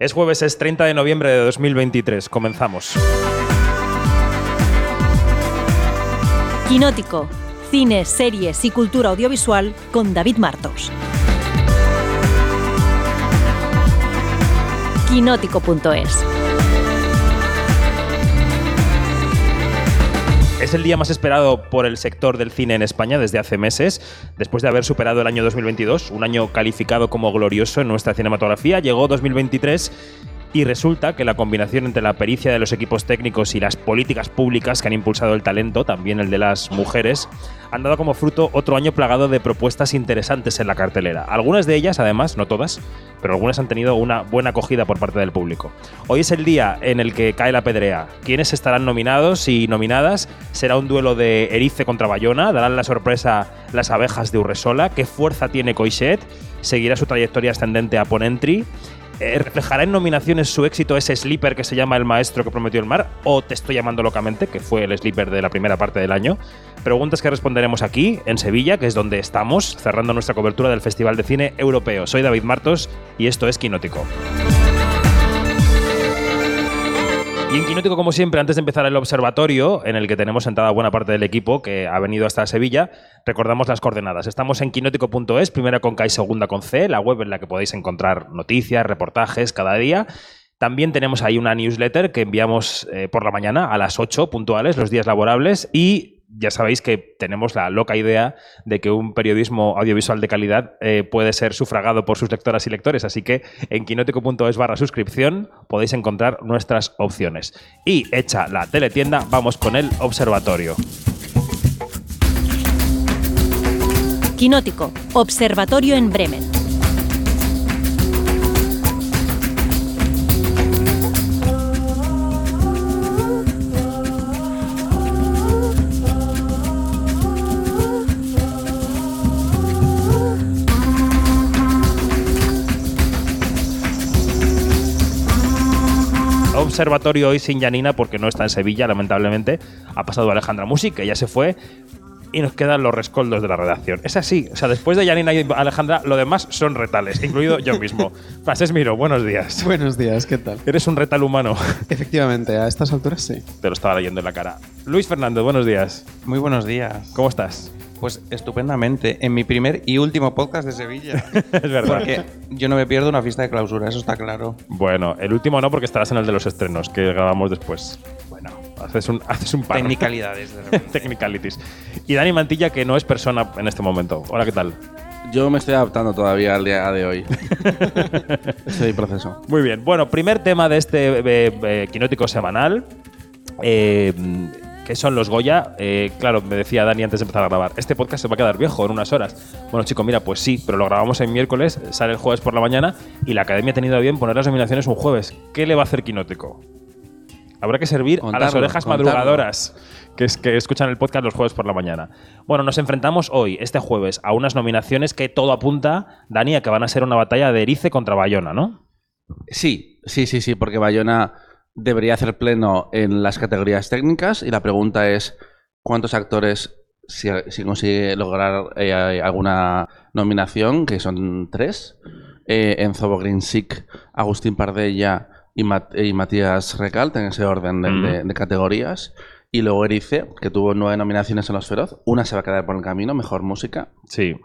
Es jueves, es 30 de noviembre de 2023. Comenzamos. Quinótico. Cine, series y cultura audiovisual con David Martos. Quinótico.es Es el día más esperado por el sector del cine en España desde hace meses. Después de haber superado el año 2022, un año calificado como glorioso en nuestra cinematografía, llegó 2023 y resulta que la combinación entre la pericia de los equipos técnicos y las políticas públicas que han impulsado el talento, también el de las mujeres, han dado como fruto otro año plagado de propuestas interesantes en la cartelera. Algunas de ellas, además, no todas, pero algunas han tenido una buena acogida por parte del público. Hoy es el día en el que cae la pedrea. ¿Quiénes estarán nominados y nominadas? Será un duelo de Erice contra Bayona, darán la sorpresa las abejas de Urresola, qué fuerza tiene Coixet, seguirá su trayectoria ascendente a Ponentry eh, ¿Reflejará en nominaciones su éxito ese sleeper que se llama El Maestro que prometió el mar? ¿O Te estoy llamando locamente, que fue el sleeper de la primera parte del año? Preguntas que responderemos aquí, en Sevilla, que es donde estamos, cerrando nuestra cobertura del Festival de Cine Europeo. Soy David Martos y esto es Quinótico. Y en Quinótico, como siempre, antes de empezar el observatorio, en el que tenemos sentada buena parte del equipo que ha venido hasta Sevilla, recordamos las coordenadas. Estamos en quinótico.es, primera con K y segunda con C, la web en la que podéis encontrar noticias, reportajes cada día. También tenemos ahí una newsletter que enviamos eh, por la mañana a las 8 puntuales, los días laborables, y ya sabéis que tenemos la loca idea de que un periodismo audiovisual de calidad eh, puede ser sufragado por sus lectoras y lectores, así que en quinótico.es barra suscripción podéis encontrar nuestras opciones. Y hecha la teletienda, vamos con el observatorio. Quinótico, Observatorio en Bremen. observatorio hoy sin Janina porque no está en Sevilla, lamentablemente. Ha pasado Alejandra Music, que ya se fue. Y nos quedan los rescoldos de la redacción. Es así. O sea, después de Janina y Alejandra, lo demás son retales, incluido yo mismo. Pases Miro, buenos días. Buenos días, ¿qué tal? Eres un retal humano. Efectivamente, a estas alturas sí. Te lo estaba leyendo en la cara. Luis Fernández, buenos días. Muy buenos días. ¿Cómo estás? Pues estupendamente. En mi primer y último podcast de Sevilla. es verdad. Porque yo no me pierdo una fiesta de clausura, eso está claro. Bueno, el último no, porque estarás en el de los estrenos, que grabamos después. Haces un, haces un par. Technicalidades, de repente. Technicalities. Y Dani Mantilla, que no es persona en este momento. Hola, ¿qué tal? Yo me estoy adaptando todavía al día de hoy. Estoy en proceso. Muy bien. Bueno, primer tema de este eh, eh, quinótico semanal. Eh, que son los Goya. Eh, claro, me decía Dani antes de empezar a grabar, este podcast se va a quedar viejo en unas horas. Bueno, chico, mira, pues sí, pero lo grabamos en miércoles, sale el jueves por la mañana y la academia ha tenido bien poner las nominaciones un jueves. ¿Qué le va a hacer Quinótico? Habrá que servir a las orejas contarlo. madrugadoras que, es, que escuchan el podcast los jueves por la mañana. Bueno, nos enfrentamos hoy, este jueves, a unas nominaciones que todo apunta, Dani, a que van a ser una batalla de Erice contra Bayona, ¿no? Sí, sí, sí, sí, porque Bayona debería hacer pleno en las categorías técnicas y la pregunta es cuántos actores si, si consigue lograr eh, alguna nominación, que son tres, eh, Enzo Bogrinsic, Agustín Pardella y, Mat- y Matías Recalt en ese orden de, Mm. de- de categorías. Y luego Erice, que tuvo nueve nominaciones en Los Feroz. Una se va a quedar por el camino, mejor música. Sí.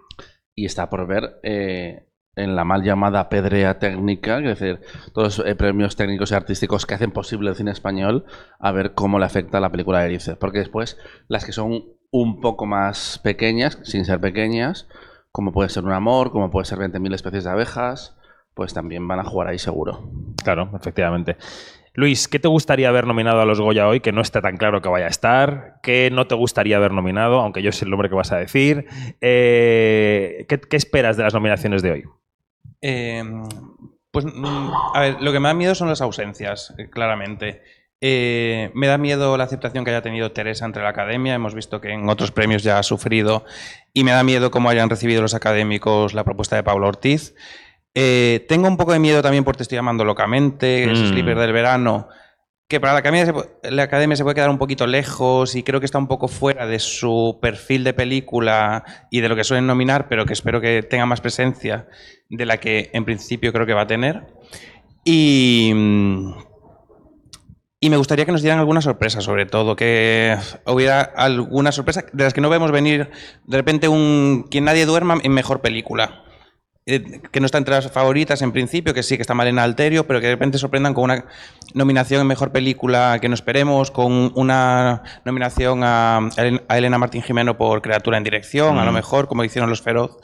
y está por ver eh, en la mal llamada pedrea técnica, es decir, todos los eh, premios técnicos y artísticos que hacen posible el cine español, a ver cómo le afecta a la película de Erice. Porque después, las que son un poco más pequeñas, sin ser pequeñas, como puede ser Un Amor, como puede ser 20.000 especies de abejas, pues también van a jugar ahí seguro. Claro, efectivamente. Luis, ¿qué te gustaría haber nominado a los Goya hoy? Que no está tan claro que vaya a estar. ¿Qué no te gustaría haber nominado? Aunque yo sé el nombre que vas a decir. Eh, ¿qué, qué esperas de las nominaciones de hoy? Eh, pues, mm, a ver, lo que me da miedo son las ausencias, eh, claramente. Eh, me da miedo la aceptación que haya tenido Teresa entre la academia. Hemos visto que en otros premios ya ha sufrido. Y me da miedo cómo hayan recibido los académicos la propuesta de Pablo Ortiz. Eh, tengo un poco de miedo también por Te estoy llamando locamente, Mm. sleeper del verano, que para la academia, se, la academia se puede quedar un poquito lejos y creo que está un poco fuera de su perfil de película y de lo que suelen nominar, pero que espero que tenga más presencia de la que en principio creo que va a tener. Y, mm, y me gustaría que nos dieran alguna sorpresa, sobre todo, que hubiera alguna sorpresa de las que no vemos venir de repente un Quien nadie duerma en mejor película. Eh, que no está entre las favoritas en principio, que sí, que está Malena Alterio, pero que de repente sorprendan con una nominación en mejor película que no esperemos, con una nominación a, a Elena Martín Jimeno por Creatura en Dirección, a lo mejor, como hicieron los Feroz.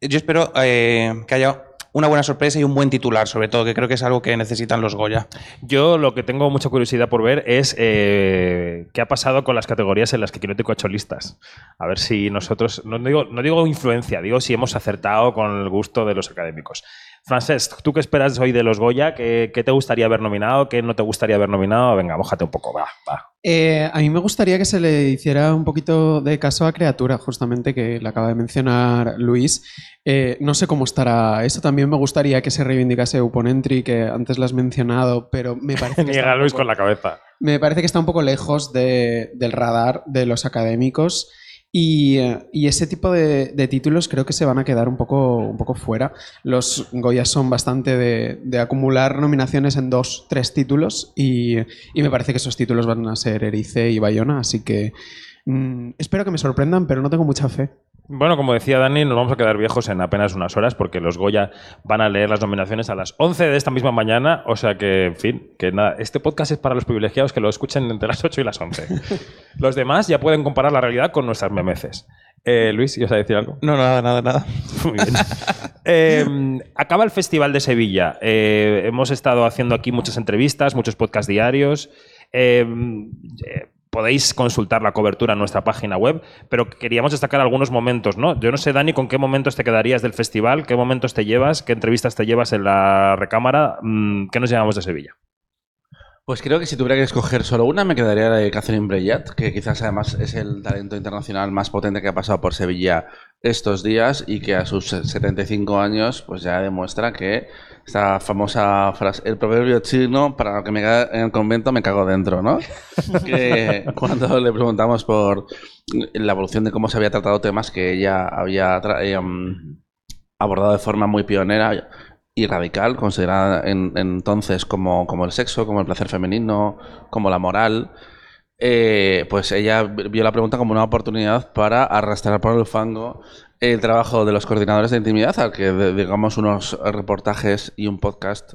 Yo espero eh, que haya una buena sorpresa y un buen titular, sobre todo, que creo que es algo que necesitan los Goya. Yo lo que tengo mucha curiosidad por ver es eh, qué ha pasado con las categorías en las que Quinótico ha hecho listas. A ver si nosotros, no digo, no digo influencia, digo si hemos acertado con el gusto de los académicos. Francesc, ¿tú qué esperas hoy de los Goya? ¿Qué, qué te gustaría haber nominado? ¿Qué no te gustaría haber nominado? Venga, bójate un poco, va, va. Eh, a mí me gustaría que se le hiciera un poquito de caso a Criatura, justamente, que le acaba de mencionar Luis. Eh, no sé cómo estará eso. También me gustaría que se reivindicase Uponentry, que antes lo has mencionado, pero me parece que, un Luis poco- con la cabeza. me parece que está un poco lejos de- del radar de los académicos. Y, eh, y ese tipo de, de títulos creo que se van a quedar un poco, un poco fuera. Los Goya son bastante de, de acumular nominaciones en dos, tres títulos y, y me parece que esos títulos van a ser Erice y Bayona, así que mm, espero que me sorprendan, pero no tengo mucha fe. Bueno, como decía Dani, nos vamos a quedar viejos en apenas unas horas porque los Goya van a leer las nominaciones a las 11 de esta misma mañana. O sea que, en fin, que nada, este podcast es para los privilegiados que lo escuchen entre las 8 y las 11. los demás ya pueden comparar la realidad con nuestras memeces. Eh, Luis, ¿ibas a decir algo? No, nada, nada, nada. Muy bien. Eh, acaba el Festival de Sevilla. Eh, hemos estado haciendo aquí muchas entrevistas, muchos podcasts diarios. Eh, eh, podéis consultar la cobertura en nuestra página web, pero queríamos destacar algunos momentos, ¿no? Yo no sé, Dani, con qué momentos te quedarías del festival, qué momentos te llevas, qué entrevistas te llevas en la recámara, Mm, ¿qué nos llevamos de Sevilla? Pues creo que si tuviera que escoger solo una, me quedaría la de Catherine Breillat, que quizás además es el talento internacional más potente que ha pasado por Sevilla estos días y que a sus 75 años pues ya demuestra que esta famosa frase, el proverbio chino, para lo que me cae en el convento me cago dentro, ¿no? que cuando le preguntamos por la evolución de cómo se había tratado temas que ella había eh, mm, abordado de forma muy pionera y radical, considerada en, entonces como, como el sexo, como el placer femenino, como la moral, eh, pues ella vio la pregunta como una oportunidad para arrastrar por el fango el trabajo de los coordinadores de intimidad, al que dedicamos unos reportajes y un podcast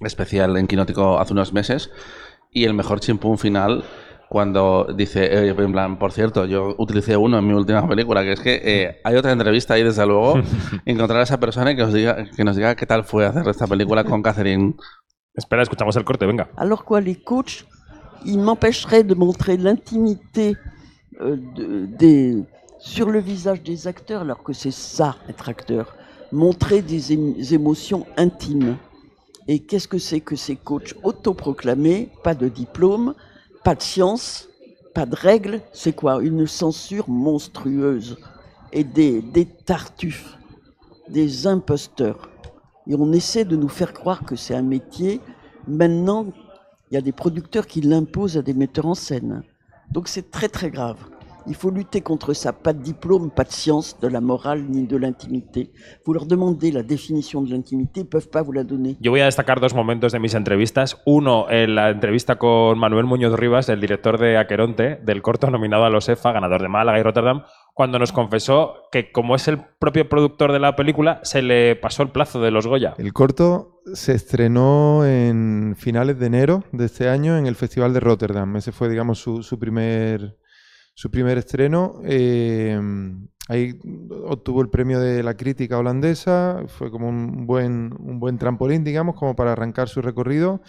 especial en Quinótico hace unos meses, y el mejor chimpún final cuando dice, eh, en plan, por cierto, yo utilicé uno en mi última película, que es que eh, hay otra entrevista ahí, desde luego, encontrar a esa persona y que, os diga, que nos diga qué tal fue hacer esta película con Catherine. Espera, escuchamos el corte, venga. Alors quoi, les coachs, ils m'empêcheraient de montrer l'intimité euh, de- des- sur le visage des acteurs, alors que c'est ça, être acteur. Montrer des ém- émotions intimes. Et qu'est-ce que c'est que ces coachs autoproclamés Pas de diplôme, pas de science, pas de règles. C'est quoi? Une censure monstrueuse. Et des, des tartuffes, des imposteurs. Et on essaie de nous faire croire que c'est un métier. Maintenant, il y a des producteurs qui l'imposent à des metteurs en scène. Donc c'est très très grave. Il faut lutter contre ça. Pas de diplôme, pas de science, de la morale ni de l'intimité. Vous leur demandez la définition de l'intimité, ils ne peuvent pas vous la donner. Yo voy a destacar dos momentos de mis entrevistas. Uno, en la entrevista con Manuel Muñoz Rivas, el director de Aqueronte, del corto nominado a los EFA, ganador de Málaga y Rotterdam, cuando nos confesó que como es el propio productor de la película, se le pasó el plazo de los Goya. El corto se estrenó en finales de enero de este año en el Festival de Rotterdam. Ese fue, digamos, su, su primer, su primer estreno. Eh, ahí obtuvo el premio de la crítica holandesa. Fue como un buen, un buen trampolín, digamos, como para arrancar su recorrido.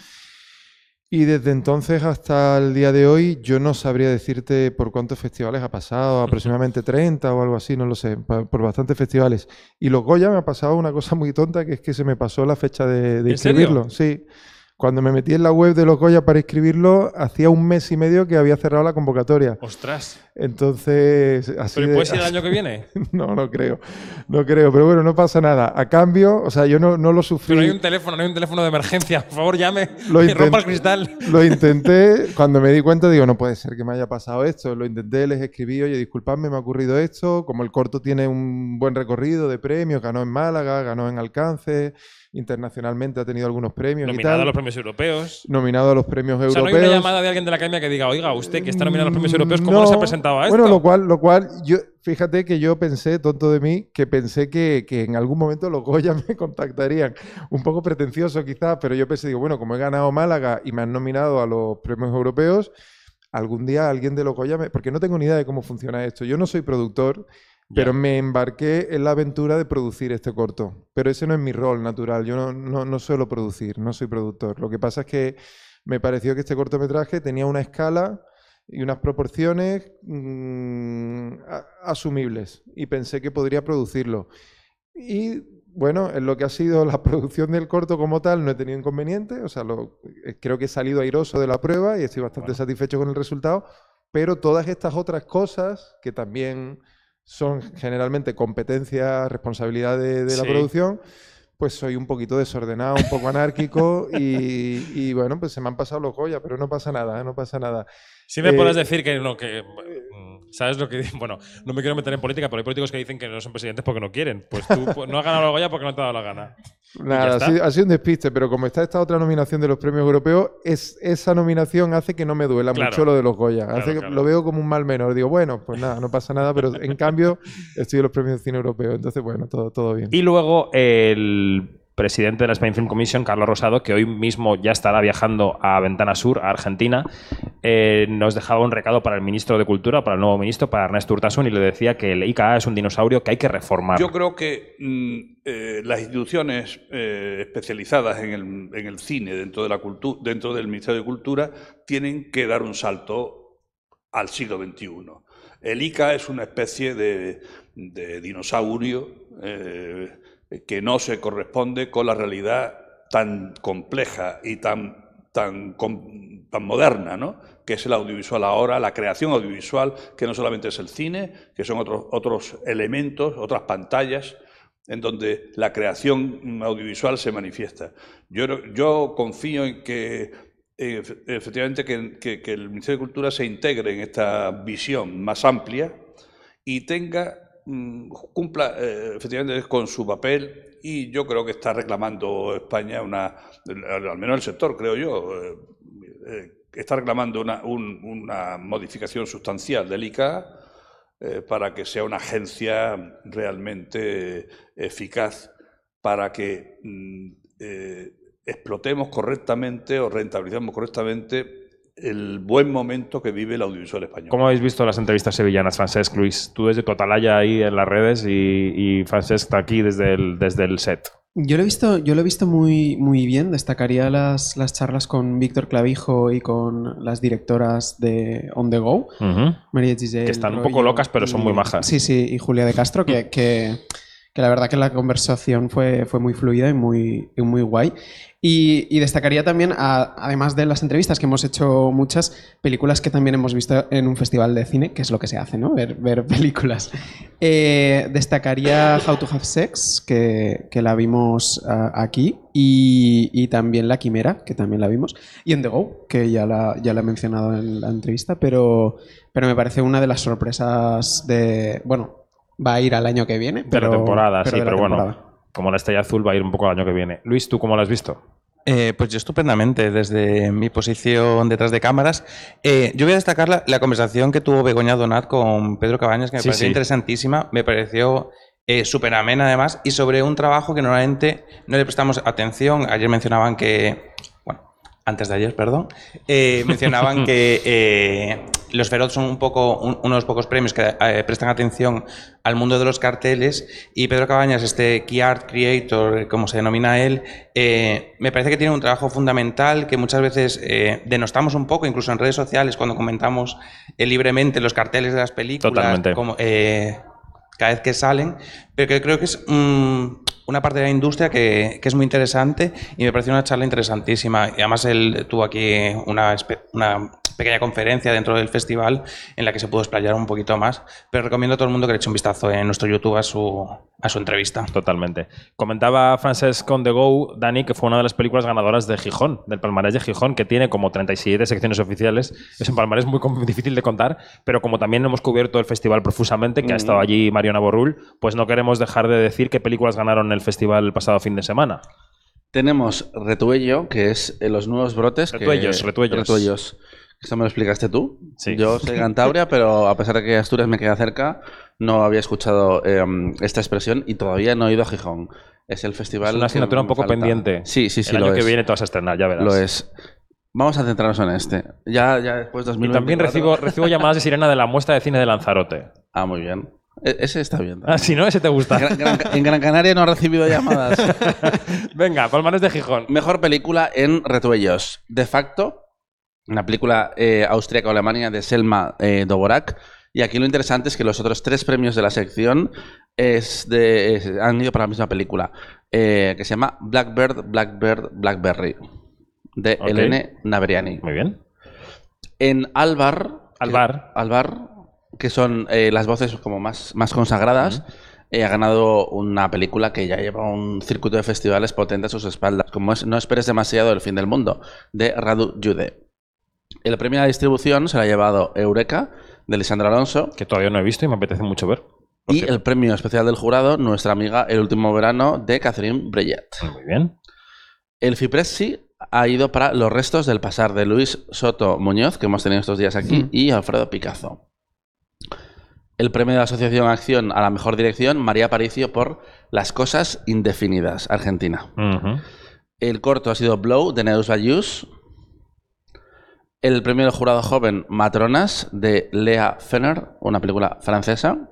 Y desde entonces hasta el día de hoy, yo no sabría decirte por cuántos festivales ha pasado, aproximadamente 30 o algo así, no lo sé, por bastantes festivales. Y los Goya me ha pasado una cosa muy tonta, que es que se me pasó la fecha de, de ¿En serio? inscribirlo. Sí. Cuando me metí en la web de los Goya para inscribirlo, hacía un mes y medio que había cerrado la convocatoria. Ostras. Entonces, así ¿Pero de- puede ser el año que viene? no, no creo. No creo, pero bueno, no pasa nada. A cambio, o sea, yo no, no lo sufrí. Pero no hay un teléfono, no hay un teléfono de emergencia. Por favor, llame Lo rompa el cristal. Lo intenté, cuando me di cuenta, digo, no puede ser que me haya pasado esto. Lo intenté, les escribí, oye, disculpadme, me ha ocurrido esto. Como el corto tiene un buen recorrido de premios, ganó en Málaga, ganó en Alcance, internacionalmente ha tenido algunos premios y Nominado tal. a los premios europeos. Nominado a los premios O sea, no hay europeos. una llamada de alguien de la academia que diga, oiga, usted que está nominado a los premios europeos, ¿cómo no, se ha presentado esto? Bueno, lo cual, lo cual yo, fíjate que yo pensé, tonto de mí, que pensé que, que en algún momento los Goya me contactarían. Un poco pretencioso quizás, pero yo pensé, digo, bueno, como he ganado Málaga y me han nominado a los premios europeos, algún día alguien de los Goya me... Porque no tengo ni idea de cómo funciona esto. Yo no soy productor, pero me embarqué en la aventura de producir este corto. Pero ese no es mi rol natural. Yo no, no, no suelo producir, no soy productor. Lo que pasa es que me pareció que este cortometraje tenía una escala y unas proporciones mm, asumibles y pensé que podría producirlo. Y bueno, en lo que ha sido la producción del corto como tal, no he tenido inconveniente, o sea, lo- eh, creo que he salido airoso de la prueba y estoy bastante satisfecho con el resultado, pero todas estas otras cosas que también son generalmente competencia, responsabilidad de, de la producción, pues soy un poquito desordenado, un poco anárquico y, y, bueno, pues se me han pasado los Goya, pero no pasa nada, no pasa nada. Si me Eh, podrás decir que no, que. ¿Sabes lo que Bueno, no me quiero meter en política, pero hay políticos que dicen que no son presidentes porque no quieren. Pues tú pues, no has ganado la Goya porque no te ha dado la gana. Nada, ha sido, ha sido un despiste, pero como está esta otra nominación de los premios europeos, es, esa nominación hace que no me duela Claro. mucho lo de los Goya. Claro, hace que claro. lo veo como un mal menor. Digo, bueno, pues nada, no pasa nada, pero en cambio estoy en los premios de cine europeo. Entonces, bueno, todo, todo bien. Y luego el presidente de la Spain Film Commission, Carlos Rosado, que hoy mismo ya estará viajando a Ventana Sur, a Argentina, eh, nos dejaba un recado para el ministro de Cultura, para el nuevo ministro, para Ernesto Urtasun, y le decía que el ICA es un dinosaurio que hay que reformar. Yo creo que mm, eh, las instituciones eh, especializadas en el, cine dentro, de la dentro del Ministerio de Cultura tienen que dar un salto al siglo XXI. El ICA es una especie de, dinosaurio que no se corresponde con la realidad tan compleja y tan, tan, tan moderna, ¿no? que es el audiovisual ahora, la creación audiovisual, que no solamente es el cine, que son otros, otros elementos, otras pantallas, en donde la creación audiovisual se manifiesta. Yo, yo confío en que eh, efe- efectivamente que, que- el Ministerio de Cultura se integre en esta visión más amplia y tenga, cumpla eh, efectivamente con su papel y yo creo que está reclamando España una, al menos el sector, creo yo, eh, eh, está reclamando una, un- una modificación sustancial del ICA para que sea una agencia realmente eficaz para que mm, explotemos correctamente o rentabilicemos correctamente el buen momento que vive el audiovisual español. ¿Cómo habéis visto las entrevistas sevillanas, Francesc Luis? Tú desde tu atalaya ahí en las redes y, y Francesc está aquí desde el, desde el set. Yo lo he visto, yo lo he visto muy, muy bien. Destacaría las, las charlas con Víctor Clavijo y con las directoras de On The Go. María Giselle Que están un poco locas, pero son y- muy majas. Sí, sí, y Julia de Castro, que, que, que la verdad que la conversación fue, fue muy fluida y muy, y muy guay. Y, y destacaría también, a- además de las entrevistas, que hemos hecho muchas películas que también hemos visto en un festival de cine, que es lo que se hace, ¿no? Ver, ver películas. Eh, destacaría How to Have Sex, que, que la vimos ah, aquí, y, y también La Quimera, que también la vimos, y En The Go, que ya la, ya la he mencionado en la entrevista, pero, pero me parece una de las sorpresas de... Bueno, va a ir al año que viene. De Pero, la temporada, pero sí, de la pero bueno. Como la estrella azul va a ir un poco al año que viene. Luis, ¿tú cómo lo has visto? Eh, pues yo estupendamente, desde mi posición detrás de cámaras. Eh, yo voy a destacar la, la conversación que tuvo Begoña Donat con Pedro Cabañas, que me Sí, pareció sí. interesantísima, me pareció eh, súper amena además, y sobre un trabajo que normalmente no le prestamos atención. Ayer mencionaban que, antes de ayer, perdón, eh, mencionaban que eh, los Feroz son un poco, un- uno de los pocos premios que eh, prestan atención al mundo de los carteles y Pedro Cabañas, este Key Art Creator, como se denomina él, me parece que tiene un trabajo fundamental que muchas veces denostamos un poco, incluso en redes sociales, cuando comentamos libremente los carteles de las películas, Totalmente. como, cada vez que salen, pero que creo que es mm, una parte de la industria que, que es muy interesante y me pareció una charla interesantísima. Y además él tuvo aquí una, una pequeña conferencia dentro del festival en la que se pudo explayar un poquito más. Pero recomiendo a todo el mundo que le eche un vistazo en nuestro YouTube a su, a su entrevista. Totalmente. Comentaba Francesc on the Go, Dani, que fue una de las películas ganadoras de Gijón, del palmarés de Gijón, que tiene como 37 secciones oficiales. Es un palmarés muy difícil de contar, pero como también hemos cubierto el festival profusamente, que ha estado allí Mariona Borrul, pues no queremos dejar de decir qué películas ganaron el festival el pasado fin de semana. Tenemos Retuello, que es eh, los nuevos brotes. que- Retuellos, retuellos. Esto me lo explicaste tú. Sí. Yo soy Cantabria, pero a pesar de que Asturias me queda cerca, no había escuchado eh, esta expresión y todavía no he ido a Gijón. Es el festival. Es una que asignatura un poco falta. pendiente. Sí, sí, sí. el lo año que es. viene te vas a estrenar, ya verás. Lo es. Vamos a centrarnos en este. Ya, ya después de Y 2024. también recibo, recibo llamadas de sirena de la muestra de cine de Lanzarote. Ah, muy bien. E- ese está bien. Ah, si no, ese te gusta. En Gran, Gran- en Gran Canaria no ha recibido llamadas. Venga, palmarés de Gijón. Mejor película en Retuellos. De facto, una película eh, austríaca-alemania de Selma eh, Doborak. Y aquí lo interesante es que los otros tres premios de la sección es de, es- han ido para la misma película, eh, que se llama Blackbird, Blackbird, Blackberry, de Ok. Elene Navriani. Muy bien. En Alvar, Alvar. que, Alvar, que son eh, las voces como más, más consagradas, eh, ha ganado una película que ya lleva un circuito de festivales potente a sus espaldas, como es No esperes demasiado el fin del mundo, de Radu Jude. El premio a la distribución se lo ha llevado Eureka, de Lisandro Alonso, Que todavía no he visto y me apetece mucho ver. Y el premio especial del jurado, Nuestra amiga El último verano, de Catherine Breillat. Muy bien. El Fipressi ha ido para Los restos del pasar de Luis Soto Muñoz, que hemos tenido estos días aquí, Mm. y Alfredo Picazo. El premio de la Asociación Acción a la mejor dirección, María Aparicio por Las cosas indefinidas, Argentina. El corto ha sido Blow, de Neus Bayus. El premio del jurado joven, Matronas, de Lea Fenner, una película francesa.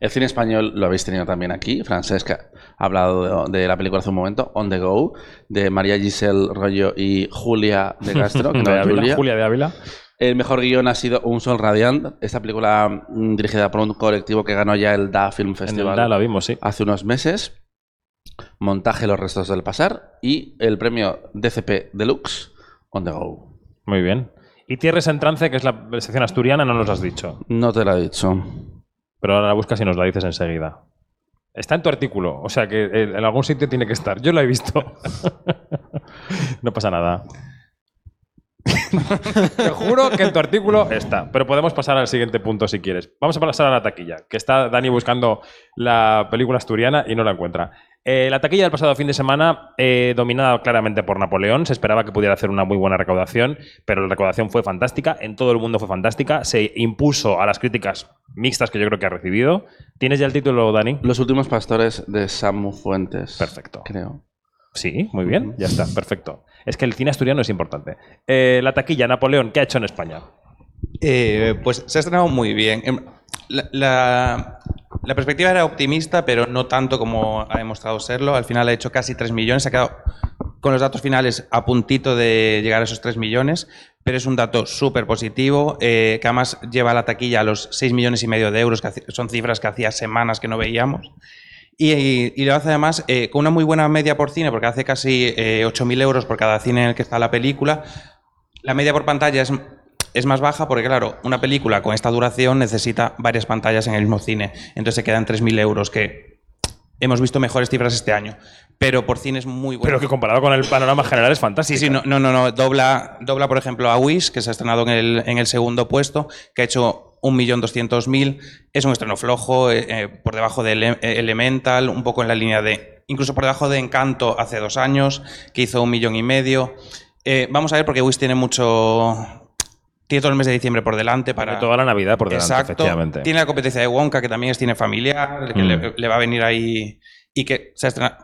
El cine español lo habéis tenido también aquí. Francesca ha hablado de, de la película hace un momento, On the Go, de María Giselle Rollo y Julia de Castro. que De no es Ávila, Julia. Julia de Ávila. El mejor guion ha sido Un Sol Radiant, esta película mm, dirigida por un colectivo que ganó ya el DA Film En el Festival DA la vimos, sí. hace unos meses. Montaje Los restos del pasar y el premio DCP Deluxe On the Go. Muy bien. Y Tierras en Trance, que es la sección asturiana, no nos has dicho. No te lo he dicho. Pero ahora la buscas y nos la dices enseguida. Está en tu artículo, o sea que eh, en algún sitio tiene que estar. Yo lo he visto. no pasa nada. Te juro que en tu artículo está. Pero podemos pasar al siguiente punto si quieres. Vamos a pasar a la taquilla, que está Dani buscando la película asturiana y no la encuentra. Eh, la taquilla del pasado fin de semana, eh, dominada claramente por Napoleón, se esperaba que pudiera hacer una muy buena recaudación, pero la recaudación fue fantástica, en todo el mundo fue fantástica, se impuso a las críticas mixtas que yo creo que ha recibido. ¿Tienes ya el título, Dani? Los últimos pastores de Samu Fuentes. Perfecto. Creo. Sí, muy bien, ya está, perfecto. Es que el cine asturiano es importante. Eh, la taquilla, Napoleón, ¿qué ha hecho en España? Eh, pues se ha estrenado muy bien. Em, La, la- la perspectiva era optimista, pero no tanto como ha demostrado serlo. Al final ha hecho casi 3 millones, se ha quedado con los datos finales a puntito de llegar a esos 3 millones, pero es un dato súper positivo, eh, que además lleva a la taquilla a los 6 millones y medio de euros, que son cifras que hacía semanas que no veíamos. Y lo hace además eh, con una muy buena media por cine, porque hace casi eh, 8.000 euros por cada cine en el que está la película. La media por pantalla es, es más baja porque, claro, una película con esta duración necesita varias pantallas en el mismo cine. Entonces se quedan 3.000 euros, que hemos visto mejores cifras este año. Pero por cine es muy bueno. Pero que comparado con el panorama general es fantástico. Sí, sí, no, no, no, no. Dobla, dobla, por ejemplo, a Wish, que se ha estrenado en el, en el segundo puesto, que ha hecho 1.200.000. Es un estreno flojo, eh, eh, por debajo de Ele- eh, Elemental, un poco en la línea de. Incluso por debajo de Encanto hace dos años, que hizo un millón y medio. Eh, vamos a ver, porque Wish tiene mucho. Tiene todo el mes de diciembre por delante para. Tiene toda la Navidad por delante, Exacto. efectivamente. Tiene la competencia de Wonka, que también es cine familiar, que Mm. le, le va a venir ahí. Y que se ha estrenado-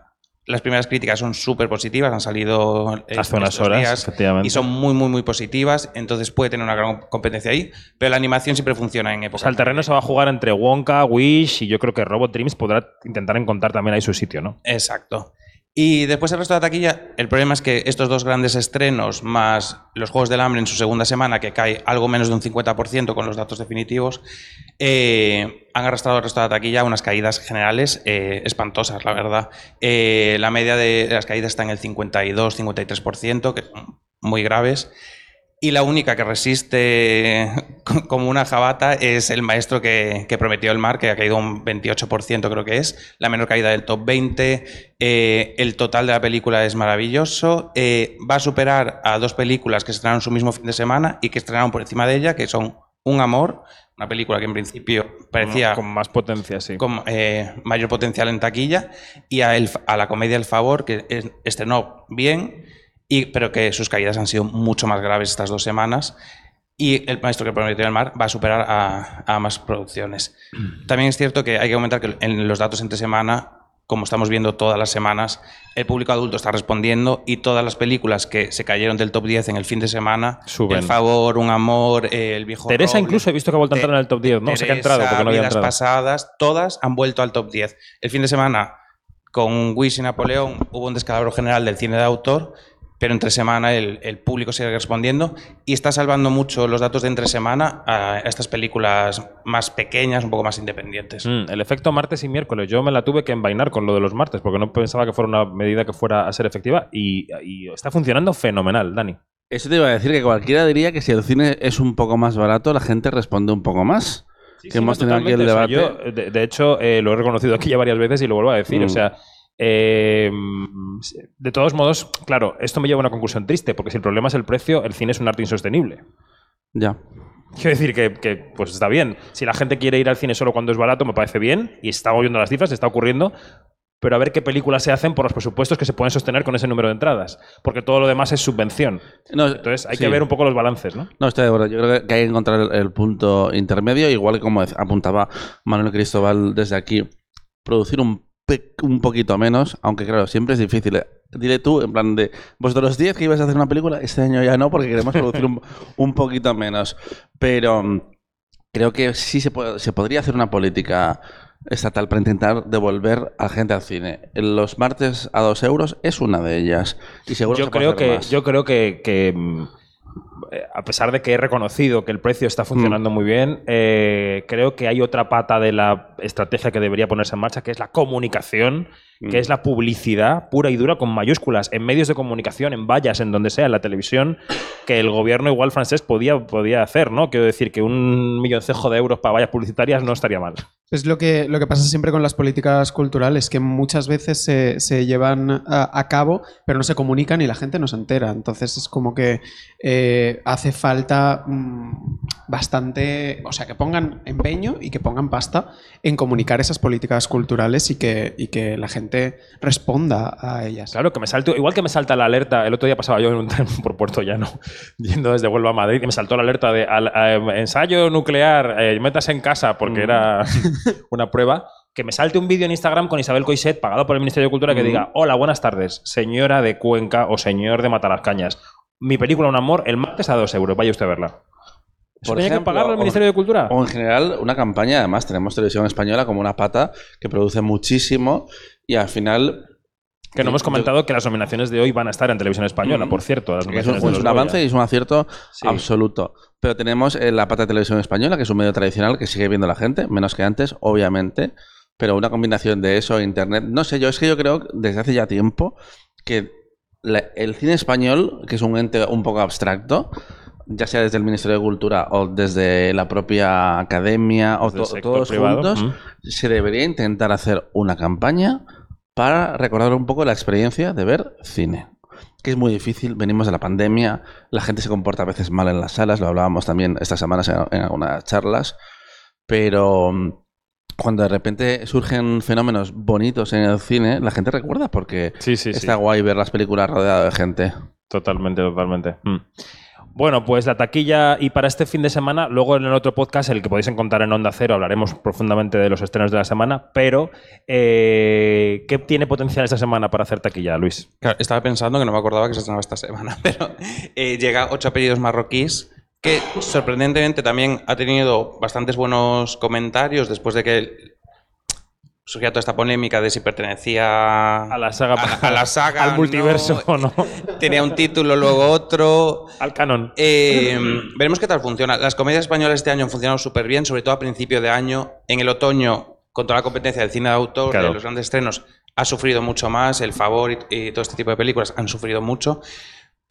Las primeras críticas son súper positivas, han salido Hace unas horas, días efectivamente. y son muy, muy, muy positivas. Entonces puede tener una gran competencia ahí, pero la animación siempre funciona en O época. sea, el terreno se va a jugar entre Wonka, Wish y yo creo que Robot Dreams podrá intentar encontrar también ahí su sitio, ¿no? Exacto. Y después el resto de la taquilla, el problema es que estos dos grandes estrenos, más los Juegos del Hambre en su segunda semana, que cae algo menos de un 50% con los datos definitivos, eh, han arrastrado el resto de la taquilla unas caídas generales eh, espantosas, la verdad. Eh, la media de las caídas está en el 52-53%, que son muy graves. Y la única que resiste co- como una jabata es el maestro que, que prometió el mar, que ha caído un 28% creo que es, la menor caída del top 20. eh, el total de la película es maravilloso. eh, va a superar a dos películas que se estrenaron su mismo fin de semana y que estrenaron por encima de ella, que son Un Amor, una película que en principio parecía Con más potencia, sí. con eh, mayor potencial en taquilla, y a, El- a la comedia El Favor, que es- estrenó bien, y, pero que sus caídas han sido mucho más graves estas dos semanas. Y El Maestro que prometió el mar va a superar a, a más producciones. También es cierto que hay que comentar que en los datos entre semana, como estamos viendo todas las semanas, el público adulto está respondiendo y todas las películas que se cayeron del top 10 en el fin de semana, Suben. El Favor, Un Amor, El Viejo Teresa Roble, incluso he visto que ha vuelto a entrar en el top 10, ¿no? sé que ha entrado Teresa, porque no había entrado. pasadas, todas han vuelto al top 10. El fin de semana, con Wish y Napoleón, hubo un descalabro general del cine de autor, pero entre semana el, el público sigue respondiendo y está salvando mucho los datos de entre semana a estas películas más pequeñas, un poco más independientes. Mm, el efecto martes y miércoles. Yo me la tuve que envainar con lo de los martes porque no pensaba que fuera una medida que fuera a ser efectiva y, y está funcionando fenomenal, Dani. Eso te iba a decir que cualquiera diría que si el cine es un poco más barato, la gente responde un poco más. que hemos tenido aquí el debate. O sea, yo, de, de hecho, eh, lo he reconocido aquí ya varias veces y lo vuelvo a decir. Mm. O sea, eh, de todos modos, claro, esto me lleva a una conclusión triste porque si el problema es el precio, el cine es un arte insostenible. Ya. Quiero decir que, que, pues está bien. Si la gente quiere ir al cine solo cuando es barato, me parece bien. Y está oyendo las cifras, está ocurriendo. Pero a ver qué películas se hacen por los presupuestos que se pueden sostener con ese número de entradas. Porque todo lo demás es subvención. No, Entonces hay sí. que ver un poco los balances, ¿no? No, estoy de acuerdo. Yo creo que hay que encontrar el, el punto intermedio, igual que como apuntaba Manuel Cristóbal desde aquí, producir un, un poquito menos, aunque claro, siempre es difícil. Eh, Dile tú, en plan de, vosotros los 10 que ibas a hacer una película, este año ya no, porque queremos producir un, un poquito menos. Pero mm, creo que sí se, puede- se podría hacer una política estatal para intentar devolver a gente al cine. Los martes a dos euros es una de ellas. Y seguro yo puede creo que yo creo que, que, mm, a pesar de que he reconocido que el precio está funcionando Mm. muy bien eh, creo que hay otra pata de la estrategia que debería ponerse en marcha que es la comunicación que Mm. es la publicidad pura y dura con mayúsculas en medios de comunicación en vallas en donde sea en la televisión que el gobierno igual francés podía podía hacer no quiero decir que un milloncejo de euros para vallas publicitarias no estaría mal Es lo que, lo que pasa siempre con las políticas culturales, que muchas veces se, se llevan a, a cabo, pero no se comunican y la gente no se entera. Entonces es como que eh, hace falta mm, bastante, o sea, que pongan empeño y que pongan pasta en comunicar esas políticas culturales y que, y que la gente responda a ellas. Claro, que me salto, igual que me salta la alerta, el otro día pasaba yo en un tren por Puerto Llano, yendo desde Huelva a Madrid, y me saltó la alerta de al- a- ensayo nuclear, eh, métase en casa, porque Mm. era una prueba. Que me salte un vídeo en Instagram con Isabel Coiset, pagado por el Ministerio de Cultura, que Mm. diga: Hola, buenas tardes, señora de Cuenca o señor de Matalascañas. Mi película Un Amor, el martes a dos euros, vaya usted a verla. ¿Eso Por tenía que ejemplo, pagarlo el o- Ministerio de Cultura? O en general, una campaña, además, tenemos televisión española como una pata que produce muchísimo y al final Que no hemos yo- comentado que las nominaciones de hoy van a estar en televisión española, Mm. por cierto. Las es un, es avance y es un acierto Sí. absoluto. Pero tenemos eh, la pata de televisión española, que es un medio tradicional que sigue viendo la gente, menos que antes, obviamente. Pero una combinación de eso e internet. No sé, yo es que yo creo desde hace ya tiempo que la- el cine español, que es un ente un poco abstracto, ya sea desde el Ministerio de Cultura o desde la propia academia o to- todos privado, juntos, mm. se debería intentar hacer una campaña para recordar un poco la experiencia de ver cine. Que es muy difícil, venimos de la pandemia, la gente se comporta a veces mal en las salas, lo hablábamos también estas semanas en, en algunas charlas, pero mm, cuando de repente surgen fenómenos bonitos en el cine, la gente recuerda porque Sí, sí, sí. está guay ver las películas rodeadas de gente. Totalmente, totalmente. Mm. Bueno, pues la taquilla y para este fin de semana, luego en el otro podcast, el que podéis encontrar en Onda Cero, hablaremos profundamente de los estrenos de la semana, pero eh, ¿qué tiene potencial esta semana para hacer taquilla, Luis? Claro, estaba pensando que no me acordaba que se estrenaba esta semana, pero eh, llega Ocho apellidos marroquíes, que sorprendentemente también ha tenido bastantes buenos comentarios después de que surgía toda esta polémica de si pertenecía A la saga, a, a la saga, al multiverso o no, tenía un título, luego otro. al canon. Eh, veremos qué tal funciona. Las comedias españolas este año han funcionado súper bien, sobre todo a principio de año. En el otoño, con toda la competencia del cine de autor, Claro. de los grandes estrenos, ha sufrido mucho más. El Favor y, y todo este tipo de películas han sufrido mucho.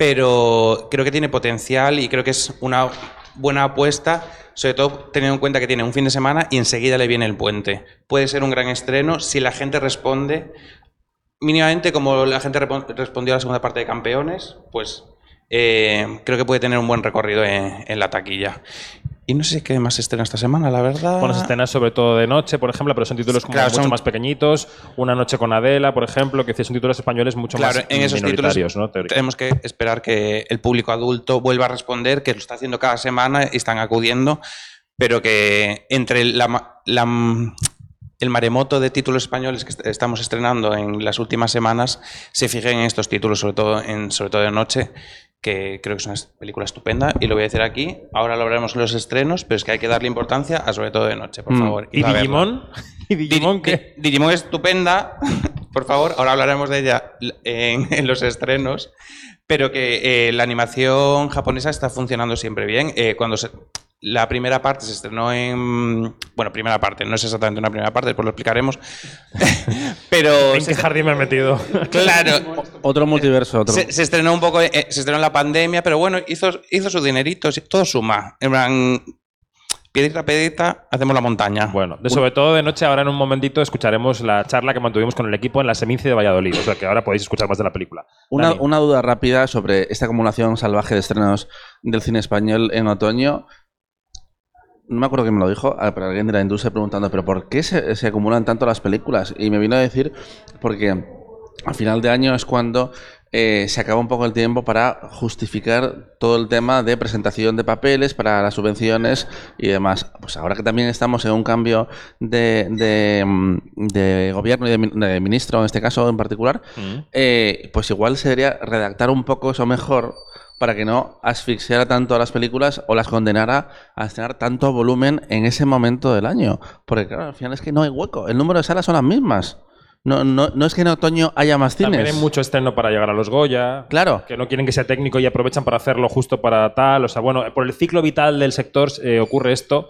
Pero creo que tiene potencial y creo que es una buena apuesta, sobre todo teniendo en cuenta que tiene un fin de semana y enseguida le viene el puente. Puede ser un gran estreno si la gente responde mínimamente como la gente respondió a la segunda parte de Campeones, pues eh, creo que puede tener un buen recorrido en la taquilla. Y no sé qué más se estrena esta semana, la verdad. Pones escenas sobre todo de noche, por ejemplo, pero son títulos como Claro, mucho son- más pequeñitos. Una noche con Adela, por ejemplo, que son títulos españoles mucho Claro, más en esos títulos minoritarios, ¿no? Tenemos que esperar que el público adulto vuelva a responder, que lo está haciendo cada semana y están acudiendo, pero que entre la, la- el maremoto de títulos españoles que est- estamos estrenando en las últimas semanas se fijen en estos títulos, sobre todo en sobre todo de noche, que creo que es una película estupenda y lo voy a decir aquí. Ahora lo veremos en los estrenos, pero es que hay que darle importancia a sobre todo de noche, por Mm. favor. ¿Y. Digimon? ¿Y Digimon Di- qué? Di- Digimon es estupenda, por favor, ahora hablaremos de ella en, en los estrenos, pero que eh, la animación japonesa está funcionando siempre bien. Eh, cuando se- la primera parte se estrenó en... Bueno, primera parte, no es exactamente una primera parte, después lo explicaremos, pero... ¿En qué jardín me he metido? Claro, Otro multiverso, otro. se, se estrenó un poco, eh, se estrenó en la pandemia, pero bueno, hizo, hizo su dinerito, todo suma. En plan, piedrita a piedrita, hacemos la montaña. Bueno, de sobre todo de noche, ahora en un momentito escucharemos la charla que mantuvimos con el equipo en la Seminci de Valladolid. O sea que ahora podéis escuchar más de la película. Una, una duda rápida sobre esta acumulación salvaje de estrenos del cine español en otoño. No me acuerdo quién me lo dijo, ah, pero alguien de la industria preguntando, ¿pero por qué se, se acumulan tanto las películas? Y me vino a decir, porque a final de año es cuando eh, se acaba un poco el tiempo para justificar todo el tema de presentación de papeles para las subvenciones y demás. Pues ahora que también estamos en un cambio de, de, mm, de gobierno y de, de ministro, en este caso en particular, Mm. eh, pues igual sería redactar un poco eso mejor para que no asfixiara tanto a las películas o las condenara a estrenar tanto volumen en ese momento del año. Porque claro, al final es que no hay hueco. El número de salas son las mismas. No, no, no es que en otoño haya más cines. También hay mucho estreno para llegar a los Goya. Claro. Que no quieren que sea técnico y aprovechan para hacerlo justo para tal. O sea, bueno, por el ciclo vital del sector eh, ocurre esto.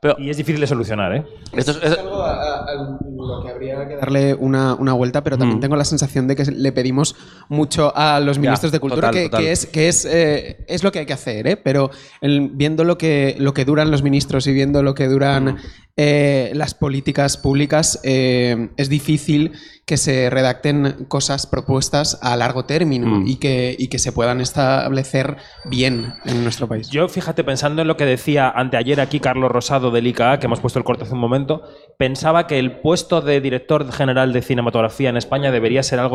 Pero- y es difícil de solucionar, ¿eh? Esto es- Es es- algo a, a- a lo que habría que darle una, una vuelta, pero también Mm. tengo la sensación de que le pedimos mucho a los ministros de cultura, total, que, total. que es, que es, eh, es lo que hay que hacer, ¿eh? pero el- viendo lo que, lo que duran los ministros y viendo lo que duran Mm. Eh, las políticas públicas, eh, es difícil que se redacten cosas propuestas a largo término Mm. y, que, y que se puedan establecer bien en nuestro país. Yo, fíjate, pensando en lo que decía anteayer aquí Carlos Rosado del ICA, que hemos puesto el corte hace un momento, pensaba que el puesto de director general de cinematografía en España debería ser algo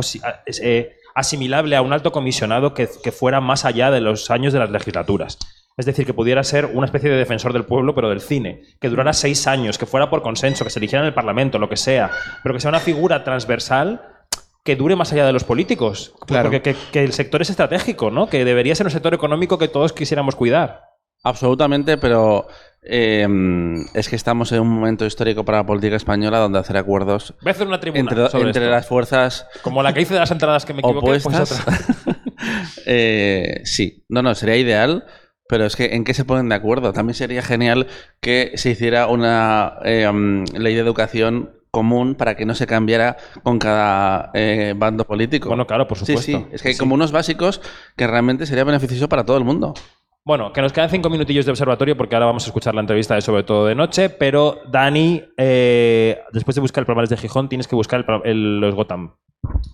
eh, asimilable a un alto comisionado que, que fuera más allá de los años de las legislaturas. Es decir, que pudiera ser una especie de defensor del pueblo, pero del cine, que durara seis años, que fuera por consenso, que se eligiera en el Parlamento, lo que sea, pero que sea una figura transversal que dure más allá de los políticos. Claro. Porque que, que el sector es estratégico, ¿no? Que debería ser un sector económico que todos quisiéramos cuidar. Absolutamente, pero eh, es que estamos en un momento histórico para la política española donde hacer acuerdos Voy a hacer una tribuna entre, sobre entre esto. las fuerzas Como la que hice de las entradas que me equivoqué, pues opuestas. Eh, sí, no, no, sería ideal, pero es que ¿en qué se ponen de acuerdo? También sería genial que se hiciera una eh, mm, ley de educación común para que no se cambiara con cada eh, bando político. Bueno, claro, por Sí, supuesto. sí, es que hay Sí. como unos básicos que realmente sería beneficioso para todo el mundo. Bueno, que nos quedan cinco minutillos de observatorio porque ahora vamos a escuchar la entrevista de sobre todo de noche, pero Dani, eh, después de buscar el programa de Gijón, tienes que buscar el los Gotham.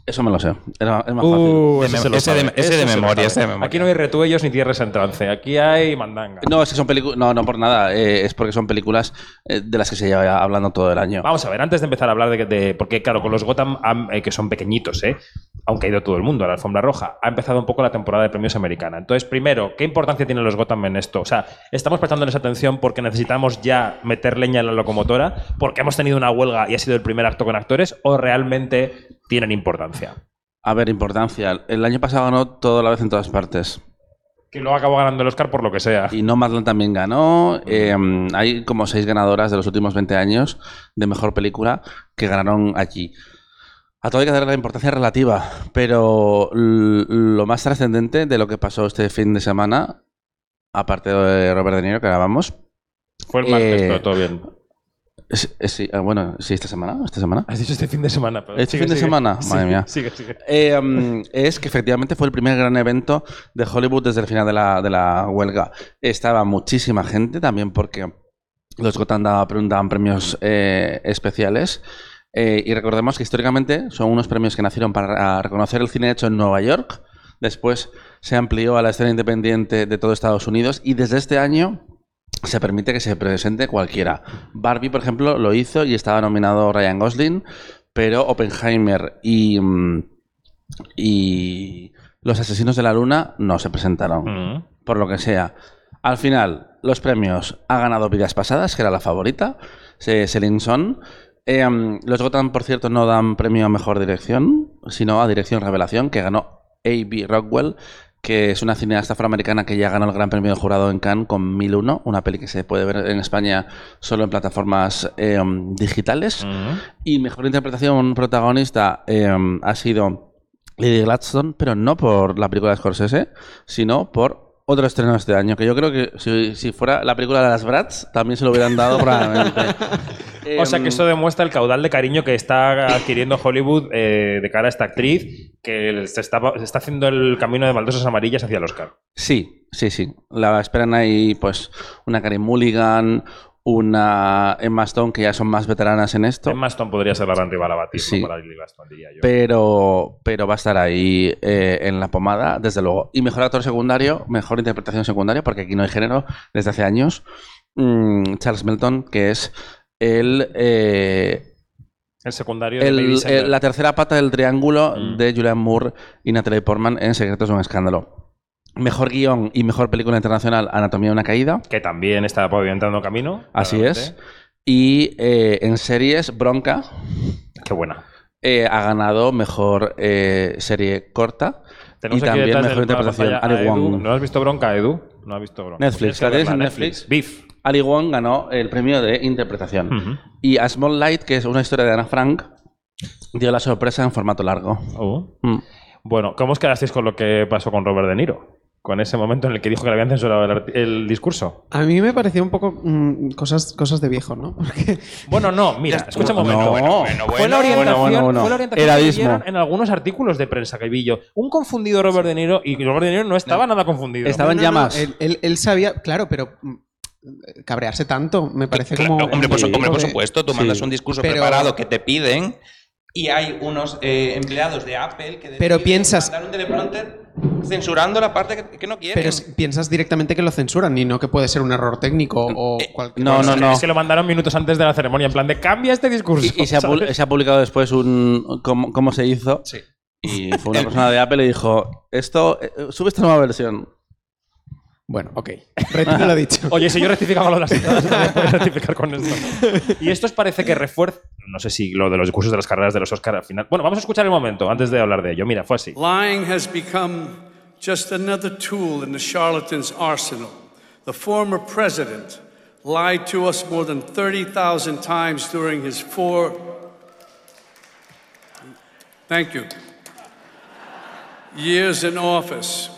Eso me lo sé. Era- es más Uh, fácil. ese de- ese memoria, ese de memoria. Aquí no hay retuellos ni tierras en trance, aquí hay mandanga. No, es que son películas. No, no por nada. eh, es porque son películas eh, de las que se lleva hablando todo el año. Vamos a ver, antes de empezar a hablar de, de- porque claro, con los Gotham, eh, que son pequeñitos, ¿eh? Aunque ha ido todo el mundo a la alfombra roja, ha empezado un poco la temporada de premios americana. Entonces, primero, ¿qué importancia tienen los Gotham en esto? O sea, ¿estamos prestándoles atención porque necesitamos ya meter leña en la locomotora? ¿Porque hemos tenido una huelga y ha sido el primer acto con actores? ¿O realmente tienen importancia? A ver, importancia. El año pasado ganó todo a la vez en todas partes. Que luego acabó ganando el Oscar por lo que sea. Y Nomadland también ganó. eh, hay como seis ganadoras de los últimos 20 años de mejor película que ganaron allí. A todo hay que darle la importancia relativa, pero lo más trascendente de lo que pasó este fin de semana, aparte de Robert De Niro que grabamos, Fue el martes, Eh, pero todo bien. Es- es- sí, ah, bueno, sí, esta semana. Esta semana. Has dicho este fin de semana. pero ¿Este sigue, fin de sigue. semana? Sí, Madre mía. Sigue, sigue. Eh, mm, es que efectivamente fue el primer gran evento de Hollywood desde el final de la, de la huelga. Estaba muchísima gente también porque los Gotham daban premios eh, especiales. Eh, y recordemos que históricamente son unos premios que nacieron para reconocer el cine hecho en Nueva York. Después se amplió a la escena independiente de todo Estados Unidos y desde este año se permite que se presente cualquiera. Barbie, por ejemplo, lo hizo y estaba nominado Ryan Gosling, pero Oppenheimer y, mm, y Los Asesinos de la Luna no se presentaron, Mm. por lo que sea. Al final, los premios ha ganado Vidas Pasadas, que era la favorita, se- Celine Son. Eh, los Gotham, por cierto, no dan premio a Mejor Dirección, sino a Dirección Revelación, que ganó A.B. Rockwell, que es una cineasta afroamericana que ya ganó el Gran Premio de Jurado en Cannes con 1001, una peli que se puede ver en España solo en plataformas eh, digitales. Y mejor interpretación protagonista eh, ha sido Lady Gladstone, pero no por la película de Scorsese, sino por otro estreno este año, que yo creo que si, si fuera la película de las Bratz, también se lo hubieran dado probablemente. O sea que eso demuestra el caudal de cariño que está adquiriendo Hollywood eh, de cara a esta actriz, que se está, se está haciendo el camino de baldosas amarillas hacia el Oscar. Sí, sí, sí. La esperan ahí, pues, una Karen Mulligan, una Emma Stone, que ya son más veteranas en esto. Emma Stone podría ser la gran rival a batir Sí. para Lily Gladstone, diría yo. pero, pero va a estar ahí eh, en la pomada, desde luego. Y mejor actor secundario, mejor interpretación secundaria, porque aquí no hay género desde hace años. Mm, Charles Melton, que es el, eh, el secundario de el- Singer. la tercera pata del triángulo Mm. de Julianne Moore y Natalie Portman en Secretos de un Escándalo. Mejor guion y mejor película internacional, Anatomía de una caída. que también está pavimentando camino. Así claramente. es. Y eh, en series, Bronca Qué buena. eh, ha ganado mejor eh, serie corta. Tenemos y también mejor interpretación. Ali. Wong. ¿No has visto Bronca, Edu? No has visto Bronca. Netflix, la en Netflix. Beef. Ali Wong ganó el premio de interpretación. Y A Small Light, que es una historia de Ana Frank, dio la sorpresa en formato largo. Oh. Mm. Bueno, ¿cómo os quedasteis con lo que pasó con Robert De Niro? Con ese momento en el que dijo que le habían censurado el, el discurso. A mí me pareció un poco mm, cosas, cosas de viejo, ¿no? Porque Bueno, no, mira, escucha un No. momento. Bueno, bueno, Fue la bueno, orientación, bueno, bueno, bueno. fue la orientación que en algunos artículos de prensa que vi yo. Un confundido Robert De Niro y Robert De Niro no estaba nada confundido. Estaba en No, no, no, llamas. él, él- él sabía, claro, pero mm, cabrearse tanto me parece Claro, como. hombre, por, hombre, por supuesto, tú Sí. mandas un discurso Pero- preparado que te piden y hay unos eh, empleados de Apple que Pero deciden piensas- mandar un teleprompter censurando la parte que, que no quieren. Pero es- piensas directamente que lo censuran y no que puede ser un error técnico o cualquier no, cosa. no, no. Es que lo mandaron minutos antes de la ceremonia, en plan de cambia este discurso. Y, se, se ha publicado después un cómo, cómo se hizo. Sí. Y fue una persona de Apple y dijo, esto, eh, sube esta nueva versión. Bueno, ok. Retiro lo dicho. Oye, si yo rectificaba lo de las entradas, también puedes rectificar con esto. Y esto os parece que refuerza. No sé si lo de los discursos de las carreras de los Oscar al final. Bueno, vamos a escuchar el momento antes de hablar de ello. Mira, fue así. Lying has become just another tool in the charlatan's arsenal. The former president lied to us more than 30,000 times during his four. Thank you. Years in office.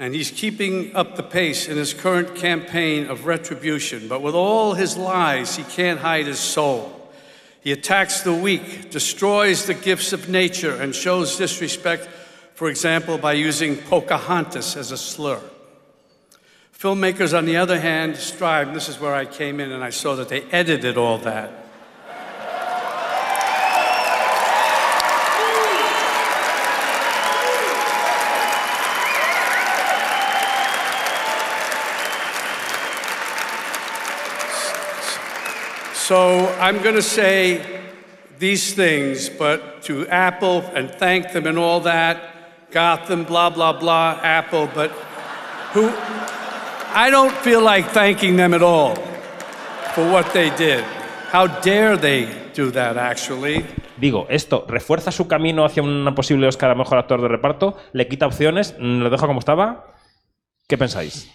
And he's keeping up the pace in his current campaign of retribution. But with all his lies, he can't hide his soul. He attacks the weak, destroys the gifts of nature, and shows disrespect, for example, by using Pocahontas as a slur. Filmmakers, on the other hand, strive, and this is where I came in and I saw that they edited all that. So I'm going to say these things, but to Apple and thank them and all that, Gotham, blah, blah, blah, Apple, but who, I don't feel like thanking them at all for what they did. How dare they do that, actually? Digo, esto refuerza su camino hacia un posible Oscar a mejor actor de reparto, le quita opciones, lo deja como estaba. ¿Qué pensáis?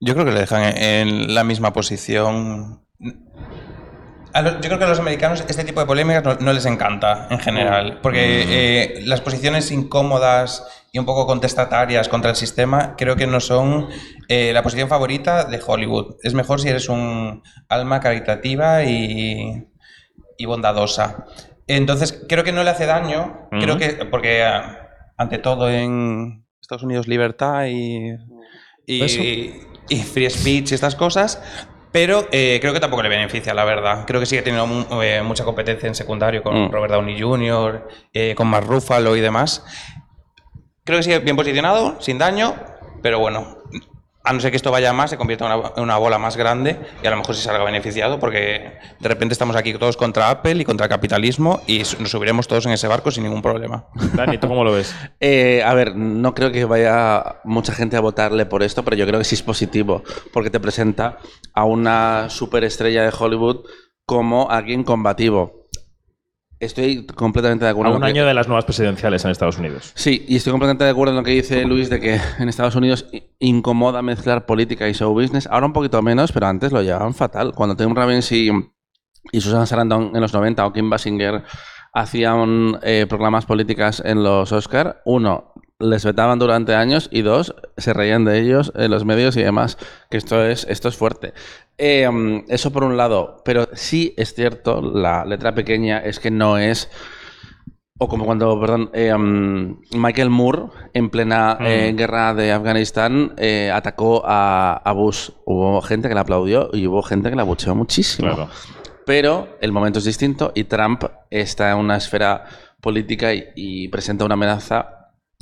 Yo creo que le dejan en la misma posición. Yo creo que a los americanos este tipo de polémicas no, no les encanta en general, porque eh, las posiciones incómodas y un poco contestatarias contra el sistema creo que no son eh, la posición favorita de Hollywood. Es mejor si eres un alma caritativa y, y bondadosa. Entonces creo que no le hace daño, creo Ujú. que porque ah, ante todo en Estados Unidos libertad y, y, y free speech y estas cosas. Pero eh, creo que tampoco le beneficia, la verdad. Creo que sigue teniendo mu- eh, mucha competencia en secundario con Mm. Robert Downey Jr., eh, con Mark Ruffalo y demás. Creo que sigue bien posicionado, sin daño, pero bueno, a no ser que esto vaya más, se convierta en una, en una bola más grande y a lo mejor se salga beneficiado porque de repente estamos aquí todos contra Apple y contra el capitalismo y nos subiremos todos en ese barco sin ningún problema. Dani, ¿tú cómo lo ves? Eh, a ver, no creo que vaya mucha gente a votarle por esto, pero yo creo que sí es positivo, porque te presenta a una superestrella de Hollywood como alguien combativo. Estoy completamente de A acuerdo. un con que- año de las nuevas presidenciales en Estados Unidos. Sí, y estoy completamente de acuerdo en lo que dice Luis de que en Estados Unidos incomoda mezclar política y show business. Ahora un poquito menos, pero antes lo llevaban fatal. Cuando Tim Robbins y, y Susan Sarandon en los 90 o Kim Basinger hacían eh, proclamas políticas en los Oscar, uno, les vetaban durante años y dos, se reían de ellos en los medios y demás, que esto es, esto es fuerte. Eh, mm, eso por un lado, pero sí es cierto, la letra pequeña es que no es... O como cuando, perdón, eh, um, Michael Moore, en plena eh, Mm. guerra de Afganistán, eh, atacó a, a Bush. Hubo gente que le aplaudió y hubo gente que la abucheó muchísimo. Claro. Pero el momento es distinto y Trump está en una esfera política y, y presenta una amenaza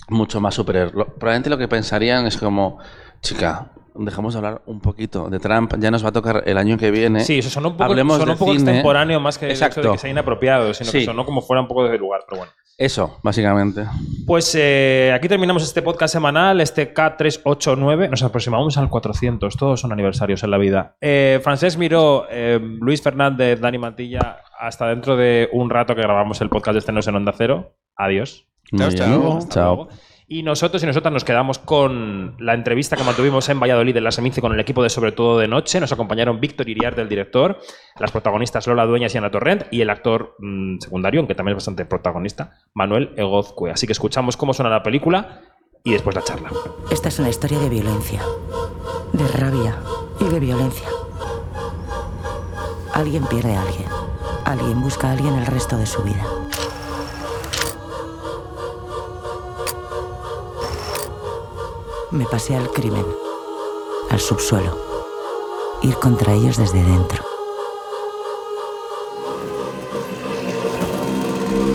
mucho más superior. Lo- probablemente lo que pensarían es como, chica, dejamos de hablar un poquito de Trump, ya nos va a tocar el año que viene. Sí, eso sonó un poco, Hablemos sonó de un poco cine. extemporáneo más que el hecho de Exacto. que sea inapropiado, sino que sonó como fuera un poco de lugar, pero bueno. Eso, básicamente. Pues eh, aquí terminamos este podcast semanal, este K389. Nos aproximamos al 400. Todos son aniversarios en la vida. Eh, Francesc Miró, eh, Luis Fernández, Dani Mantilla. Hasta dentro de un rato que grabamos el podcast de Estrenos en Onda Cero. Adiós. Chao, chao. Hasta Chao. luego. Y nosotros y nosotras nos quedamos con la entrevista que mantuvimos en Valladolid en la Seminci con el equipo de Sobre todo de Noche. Nos acompañaron Víctor Iriarte, el director, las protagonistas Lola Dueñas y Ana Torrent, y el actor mm, secundario, aunque también es bastante protagonista, Manuel Egozcue. Así que escuchamos cómo suena la película y después la charla. Esta es una historia de violencia, de rabia y de violencia. Alguien pierde a alguien. Alguien busca a alguien el resto de su vida. Me pasé al crimen, al subsuelo. Ir contra ellos desde dentro.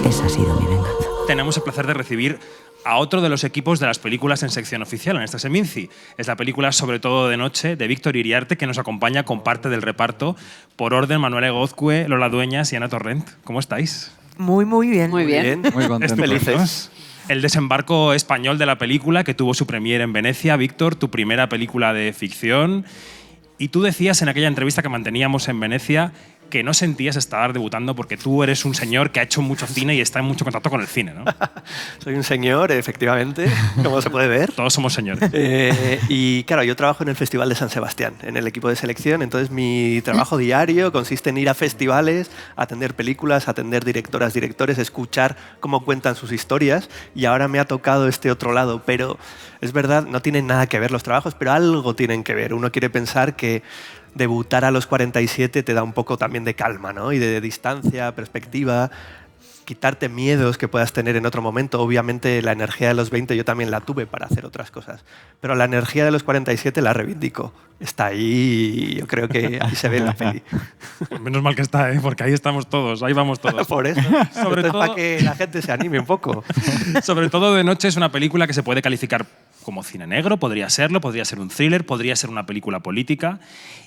Esa ha sido mi venganza. Tenemos el placer de recibir a otro de los equipos de las películas en sección oficial en esta Seminci. Es la película Sobre todo de noche de Víctor Iriarte que nos acompaña con parte del reparto por orden Manuel Egozcue, Lola Dueñas y Ana Torrent. ¿Cómo estáis? Muy, muy bien. Muy bien. Muy contentos. Felices. El desembarco español de la película que tuvo su premier en Venecia. Víctor, tu primera película de ficción. Y tú decías en aquella entrevista que manteníamos en Venecia que no sentías estar debutando porque tú eres un señor que ha hecho mucho cine y está en mucho contacto con el cine, ¿no? Soy un señor, efectivamente, como se puede ver. Todos somos señores. Eh, y claro, yo trabajo en el Festival de San Sebastián, en el equipo de selección, entonces mi trabajo diario consiste en ir a festivales, atender películas, atender directoras, directores, escuchar cómo cuentan sus historias y ahora me ha tocado este otro lado, pero es verdad, no tienen nada que ver los trabajos, pero algo tienen que ver. Uno quiere pensar que debutar a los 47 te da un poco también de calma, ¿no? Y de distancia, perspectiva, quitarte miedos que puedas tener en otro momento. Obviamente la energía de los 20 yo también la tuve para hacer otras cosas, pero la energía de los 47 la reivindico. Está ahí, y yo creo que ahí se ve en la peli. Menos mal que está, ¿eh? porque ahí estamos todos, ahí vamos todos. Por eso, Sobre todo- para que la gente se anime un poco. Sobre todo de noche es una película que se puede calificar como cine negro, podría serlo, podría ser un thriller, podría ser una película política.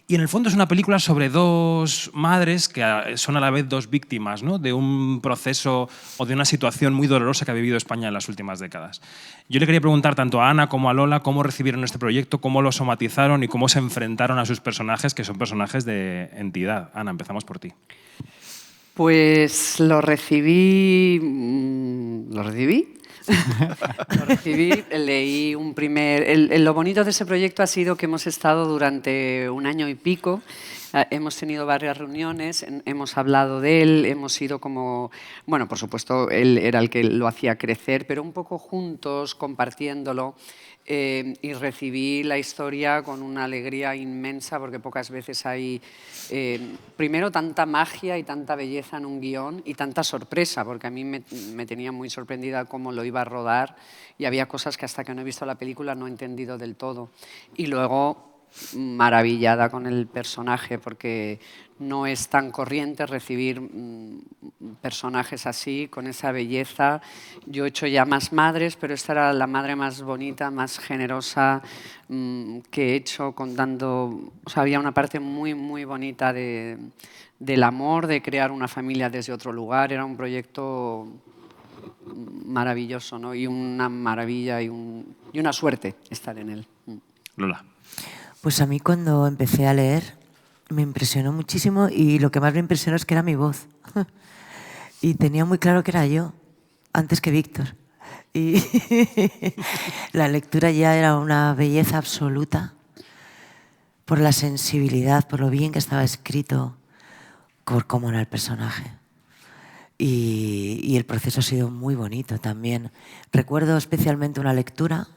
Y en el fondo es una película sobre dos madres que ah, son a la vez dos víctimas ¿no? de un proceso o de una situación muy dolorosa que ha vivido España en las últimas décadas. Yo le quería preguntar tanto a Ana como a Lola cómo recibieron este proyecto, cómo lo somatizaron y cómo se enfrentaron a sus personajes, que son personajes de entidad. Ana, empezamos por ti. Pues lo recibí, mm, lo recibí Lo recibí, leí un primer... el- el- lo bonito de ese proyecto ha sido que hemos estado durante un año y pico, eh, hemos tenido varias reuniones, hemos hablado de él, hemos sido como... Bueno, por supuesto, él era el que lo hacía crecer, pero un poco juntos, compartiéndolo. Eh, y recibí la historia con una alegría inmensa porque pocas veces hay, eh, primero, tanta magia y tanta belleza en un guion y tanta sorpresa, porque a mí me, me tenía muy sorprendida cómo lo iba a rodar y había cosas que hasta que no he visto la película no he entendido del todo. Y luego maravillada con el personaje porque no es tan corriente recibir mm, personajes así, con esa belleza. Yo he hecho ya más madres, pero esta era la madre más bonita, más generosa mm, que he hecho, contando, había una parte muy, muy bonita de, del amor, de crear una familia desde otro lugar. Era un proyecto maravilloso, ¿no? Y una maravilla y, un- y una suerte estar en él. Mm. Lola. Pues a mí cuando empecé a leer me impresionó muchísimo y lo que más me impresionó es que era mi voz. Y tenía muy claro que era yo, antes que Víctor. Y la lectura ya era una belleza absoluta por la sensibilidad, por lo bien que estaba escrito, por cómo era el personaje. Y, y el proceso ha sido muy bonito también. Recuerdo especialmente una lectura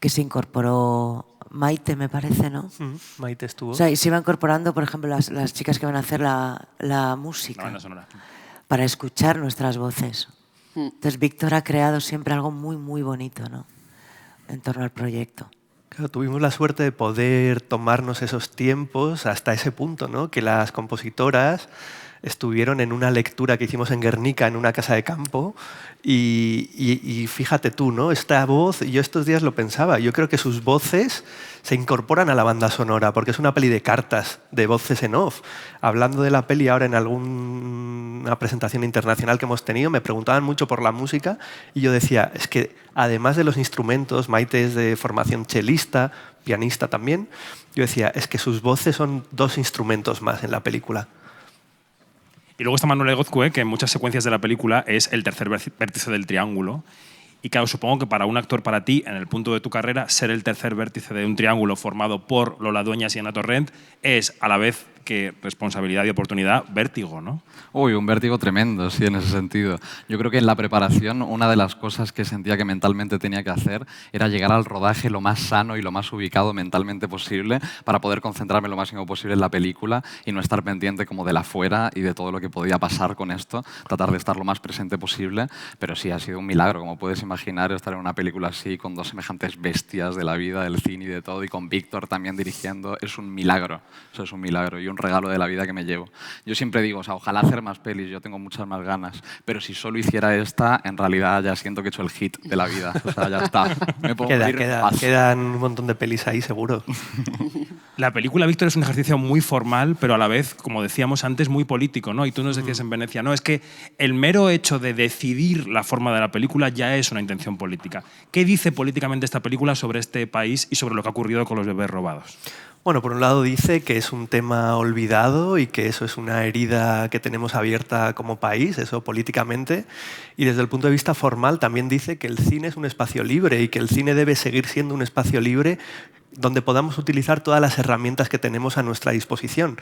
que se incorporó Maite, me parece, ¿no? Mm, Maite estuvo. O sea, y se iba incorporando, por ejemplo, las, las chicas que van a hacer la, la música La banda sonora. para escuchar nuestras voces. Entonces, Víctor ha creado siempre algo muy, muy bonito, ¿no? En torno al proyecto. Claro, tuvimos la suerte de poder tomarnos esos tiempos hasta ese punto, ¿no? Que las compositoras estuvieron en una lectura que hicimos en Guernica, en una casa de campo, y, fíjate tú, ¿no? Esta voz, yo estos días lo pensaba, yo creo que sus voces se incorporan a la banda sonora, porque es una peli de cartas, de voces en off. Hablando de la peli ahora en alguna presentación internacional que hemos tenido, me preguntaban mucho por la música y yo decía, es que además de los instrumentos, Maite es de formación chelista, pianista también, yo decía, es que sus voces son dos instrumentos más en la película. Y luego está Manuel Egozcue, que en muchas secuencias de la película es el tercer vértice- del triángulo. Y claro, supongo que para un actor, para ti, en el punto de tu carrera, ser el tercer vértice de un triángulo formado por Lola Dueñas y Ana Torrent es, a la vez que responsabilidad y oportunidad, vértigo, ¿no? Uy, un vértigo tremendo, sí, en ese sentido. Yo creo que en la preparación una de las cosas que sentía que mentalmente tenía que hacer era llegar al rodaje lo más sano y lo más ubicado mentalmente posible para poder concentrarme lo máximo posible en la película y no estar pendiente como de la fuera y de todo lo que podía pasar con esto, tratar de estar lo más presente posible, pero sí, ha sido un milagro, como puedes imaginar, estar en una película así con dos semejantes bestias de la vida, del cine y de todo, y con Víctor también dirigiendo, es un milagro, eso es un milagro y un regalo de la vida que me llevo. Yo siempre digo, o sea, ojalá hacer más pelis, yo tengo muchas más ganas, pero si solo hiciera esta, en realidad ya siento que he hecho el hit de la vida, o sea, ya está. Me puedo Queda- quedan un montón de pelis ahí, seguro. La película Víctor es un ejercicio muy formal, pero a la vez, como decíamos antes, muy político, ¿no? Y tú nos decías en Venecia, no, es que el mero hecho de decidir la forma de la película ya es una intención política. ¿Qué dice políticamente esta película sobre este país y sobre lo que ha ocurrido con los bebés robados? Bueno, por un lado dice que es un tema olvidado y que eso es una herida que tenemos abierta como país, eso políticamente. Y desde el punto de vista formal también dice que el cine es un espacio libre y que el cine debe seguir siendo un espacio libre donde podamos utilizar todas las herramientas que tenemos a nuestra disposición.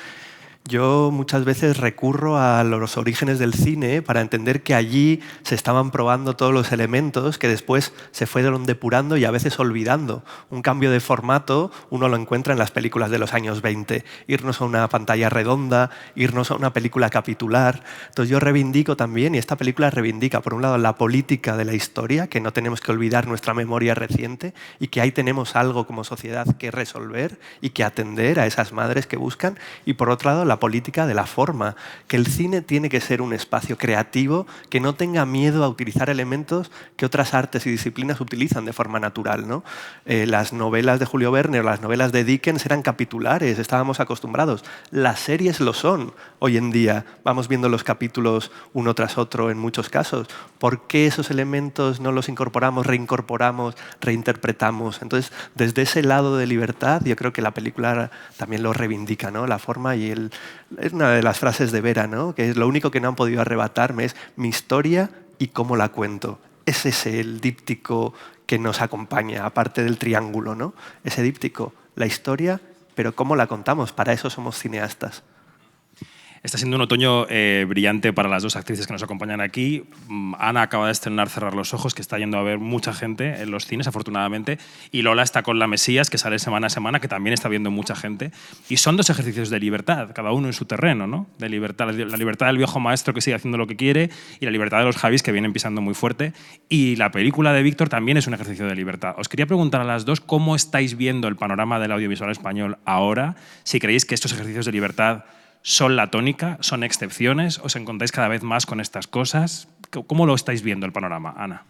Yo muchas veces recurro a los orígenes del cine para entender que allí se estaban probando todos los elementos que después se fueron depurando y a veces olvidando. Un cambio de formato uno lo encuentra en las películas de los años 20. Irnos a una pantalla redonda, irnos a una película capitular. Entonces yo reivindico también, y esta película reivindica, por un lado, la política de la historia, que no tenemos que olvidar nuestra memoria reciente y que ahí tenemos algo como sociedad que resolver y que atender a esas madres que buscan. Y por otro lado, la política de la forma, que el cine tiene que ser un espacio creativo que no tenga miedo a utilizar elementos que otras artes y disciplinas utilizan de forma natural. ¿no? Eh, las novelas de Julio Verne o las novelas de Dickens eran capitulares, estábamos acostumbrados. Las series lo son hoy en día. Vamos viendo los capítulos uno tras otro en muchos casos. ¿Por qué esos elementos no los incorporamos, reincorporamos, reinterpretamos? Entonces, desde ese lado de libertad, yo creo que la película también lo reivindica, ¿no? La forma y el... Es una de las frases de Vera, ¿no? Que es lo único que no han podido arrebatarme es mi historia y cómo la cuento. es ese el díptico que nos acompaña, aparte del triángulo, ¿no? Ese díptico, la historia, pero cómo la contamos, para eso somos cineastas. Está siendo un otoño eh, brillante para las dos actrices que nos acompañan aquí. Mm, Ana acaba de estrenar Cerrar los Ojos, que está yendo a ver mucha gente en los cines, afortunadamente. Y Lola está con La Mesías, que sale semana a semana, que también está viendo mucha gente. Y son dos ejercicios de libertad, cada uno en su terreno, ¿no? De libertad, la libertad del viejo maestro que sigue haciendo lo que quiere y la libertad de los Javis que vienen pisando muy fuerte. Y la película de Víctor también es un ejercicio de libertad. Os quería preguntar a las dos cómo estáis viendo el panorama del audiovisual español ahora, si creéis que estos ejercicios de libertad son la tónica, son excepciones, os encontráis cada vez más con estas cosas. ¿Cómo lo estáis viendo el panorama, Ana?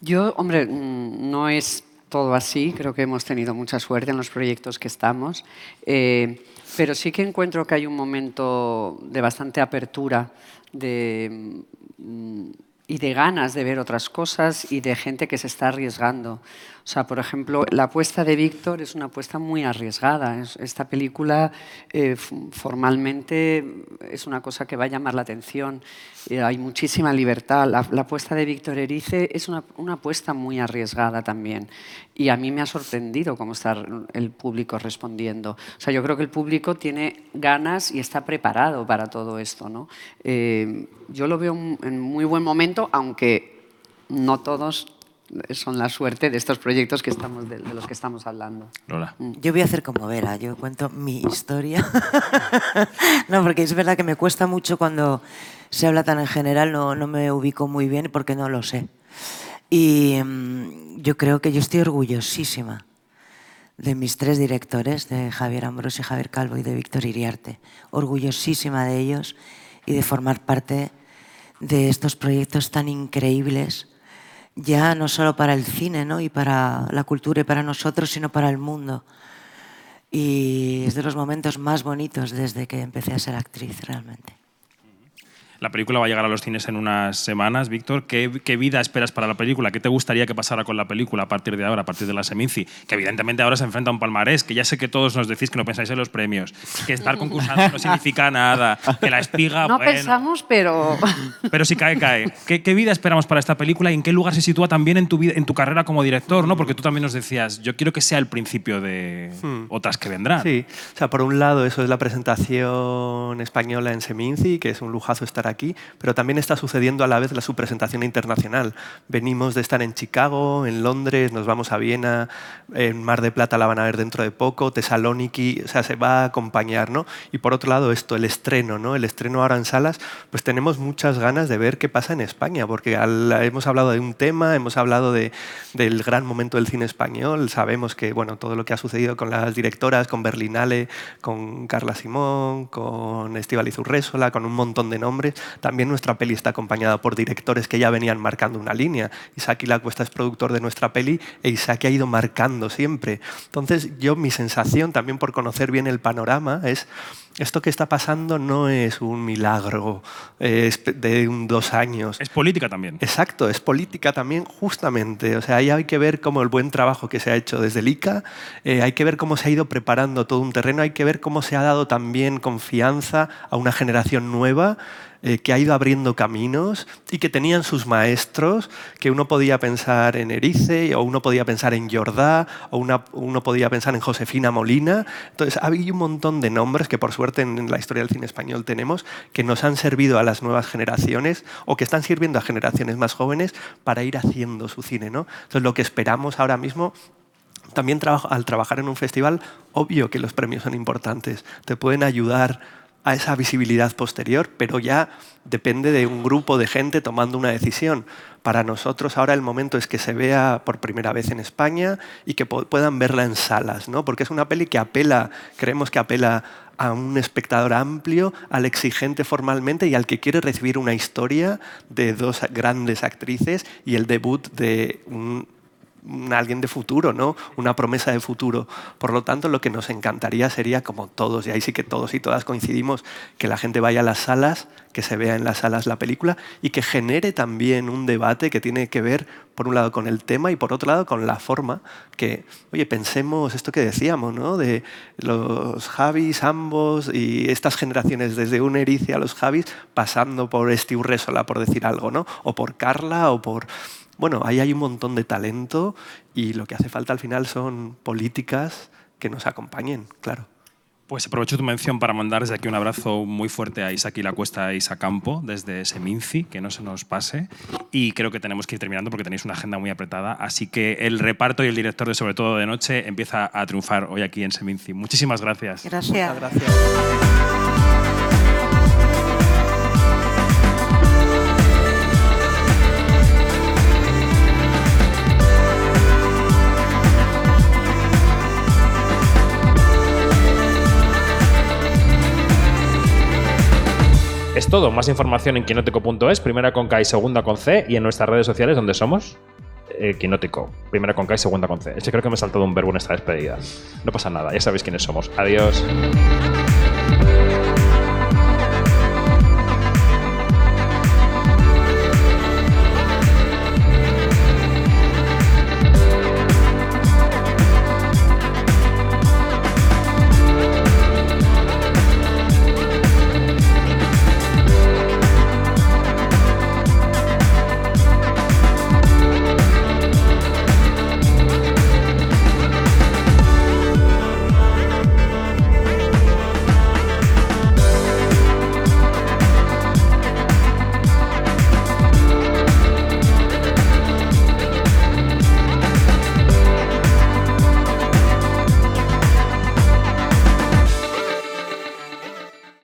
Yo, hombre, mm, no es todo así, creo que hemos tenido mucha suerte en los proyectos que estamos, eh, pero sí que encuentro que hay un momento de bastante apertura mm, y de ganas de ver otras cosas y de gente que se está arriesgando. O sea, por ejemplo, la apuesta de Víctor es una apuesta muy arriesgada. Esta película eh, formalmente es una cosa que va a llamar la atención. Eh, hay muchísima libertad. La, apuesta de Víctor Erice es una, una, apuesta muy arriesgada también. Y a mí me ha sorprendido cómo está el público respondiendo. O sea, yo creo que el público tiene ganas y está preparado para todo esto. ¿no? Eh, yo lo veo en muy buen momento, aunque no todos son la suerte de estos proyectos que estamos, de, los que estamos hablando. Lola. Mm. Yo voy a hacer como Vera, yo cuento mi historia. no, porque es verdad que me cuesta mucho cuando se habla tan en general, no, no me ubico muy bien porque no lo sé. Y mm, yo creo que yo estoy orgullosísima de mis tres directores, de Javier Ambrosio, Javier Calvo y de Víctor Iriarte. Orgullosísima de ellos y de formar parte de estos proyectos tan increíbles ya no solo para el cine ¿no? y para la cultura y para nosotros, sino para el mundo. Y es de los momentos más bonitos desde que empecé a ser actriz realmente. La película va a llegar a los cines en unas semanas. Víctor, ¿qué, vida esperas para la película? ¿Qué te gustaría que pasara con la película a partir de ahora, a partir de la Seminci? Que evidentemente ahora se enfrenta a un palmarés, que ya sé que todos nos decís que no pensáis en los premios, que estar concursando no significa nada, que la espiga... No pensamos, pero... Pero si cae, cae. ¿Qué, vida esperamos para esta película y en qué lugar se sitúa también en tu, vida, en tu carrera como director? ¿no? Porque tú también nos decías, yo quiero que sea el principio de hmm. otras que vendrán. Sí, o sea, por un lado eso es la presentación española en Seminci, que es un lujazo estar aquí, pero también está sucediendo a la vez la su presentación internacional. Venimos de estar en Chicago, en Londres, nos vamos a Viena, en Mar de Plata la van a ver dentro de poco, Tesalóniki, o sea, se va a acompañar, ¿no? Y por otro lado esto, el estreno, ¿no? El estreno ahora en salas, pues tenemos muchas ganas de ver qué pasa en España, porque hemos hablado de un tema, hemos hablado de, del gran momento del cine español, sabemos que, bueno, todo lo que ha sucedido con las directoras, con Berlinale, con Carla Simón, con Estíbaliz Urrésola, con un montón de nombres, también nuestra peli está acompañada por directores que ya venían marcando una línea. Isaac Ilacuesta es productor de nuestra peli e Isaac ha ido marcando siempre. Entonces, yo mi sensación también por conocer bien el panorama es esto que está pasando no es un milagro de un, dos años. Es política también. Exacto, es política también justamente. O sea, ahí hay que ver cómo el buen trabajo que se ha hecho desde el ICA, eh, hay que ver cómo se ha ido preparando todo un terreno, hay que ver cómo se ha dado también confianza a una generación nueva eh, que ha ido abriendo caminos y que tenían sus maestros, que uno podía pensar en Erice, o uno podía pensar en Jordá, o uno podía pensar en Josefina Molina. Entonces, había un montón de nombres que por suerte en la historia del cine español tenemos, que nos han servido a las nuevas generaciones o que están sirviendo a generaciones más jóvenes para ir haciendo su cine. ¿no? Entonces, lo que esperamos ahora mismo también al trabajar en un festival, obvio que los premios son importantes, te pueden ayudar a esa visibilidad posterior, pero ya depende de un grupo de gente tomando una decisión. Para nosotros ahora el momento es que se vea por primera vez en España y que puedan verla en salas, ¿no? porque es una peli que apela, creemos que apela a un espectador amplio, al exigente formalmente y al que quiere recibir una historia de dos grandes actrices y el debut de un alguien de futuro, ¿no? Una promesa de futuro. Por lo tanto, lo que nos encantaría sería, como todos, y ahí sí que todos y todas coincidimos, que la gente vaya a las salas, que se vea en las salas la película y que genere también un debate que tiene que ver, por un lado, con el tema y por otro lado, con la forma. Que, oye, pensemos esto que decíamos, ¿no? De los Javis, ambos y estas generaciones, desde un Erice a los Javis, pasando por Steve Resola, por decir algo, ¿no? O por Carla o por bueno, ahí hay un montón de talento y lo que hace falta al final son políticas que nos acompañen, claro. Pues aprovecho tu mención para mandar desde aquí un abrazo muy fuerte a Isaac y la Cuesta e Campo desde Seminci, que no se nos pase. Y creo que tenemos que ir terminando porque tenéis una agenda muy apretada. Así que el reparto y el director de Sobre todo de Noche empieza a triunfar hoy aquí en Seminci. Muchísimas gracias. Gracias. gracias. Es todo. Más información en quinótico.es, primera con K y segunda con C, y en nuestras redes sociales, donde somos eh, Quinótico. Primera con K y segunda con C. Ese creo que me he saltado un verbo en esta despedida. No pasa nada, ya sabéis quiénes somos. Adiós.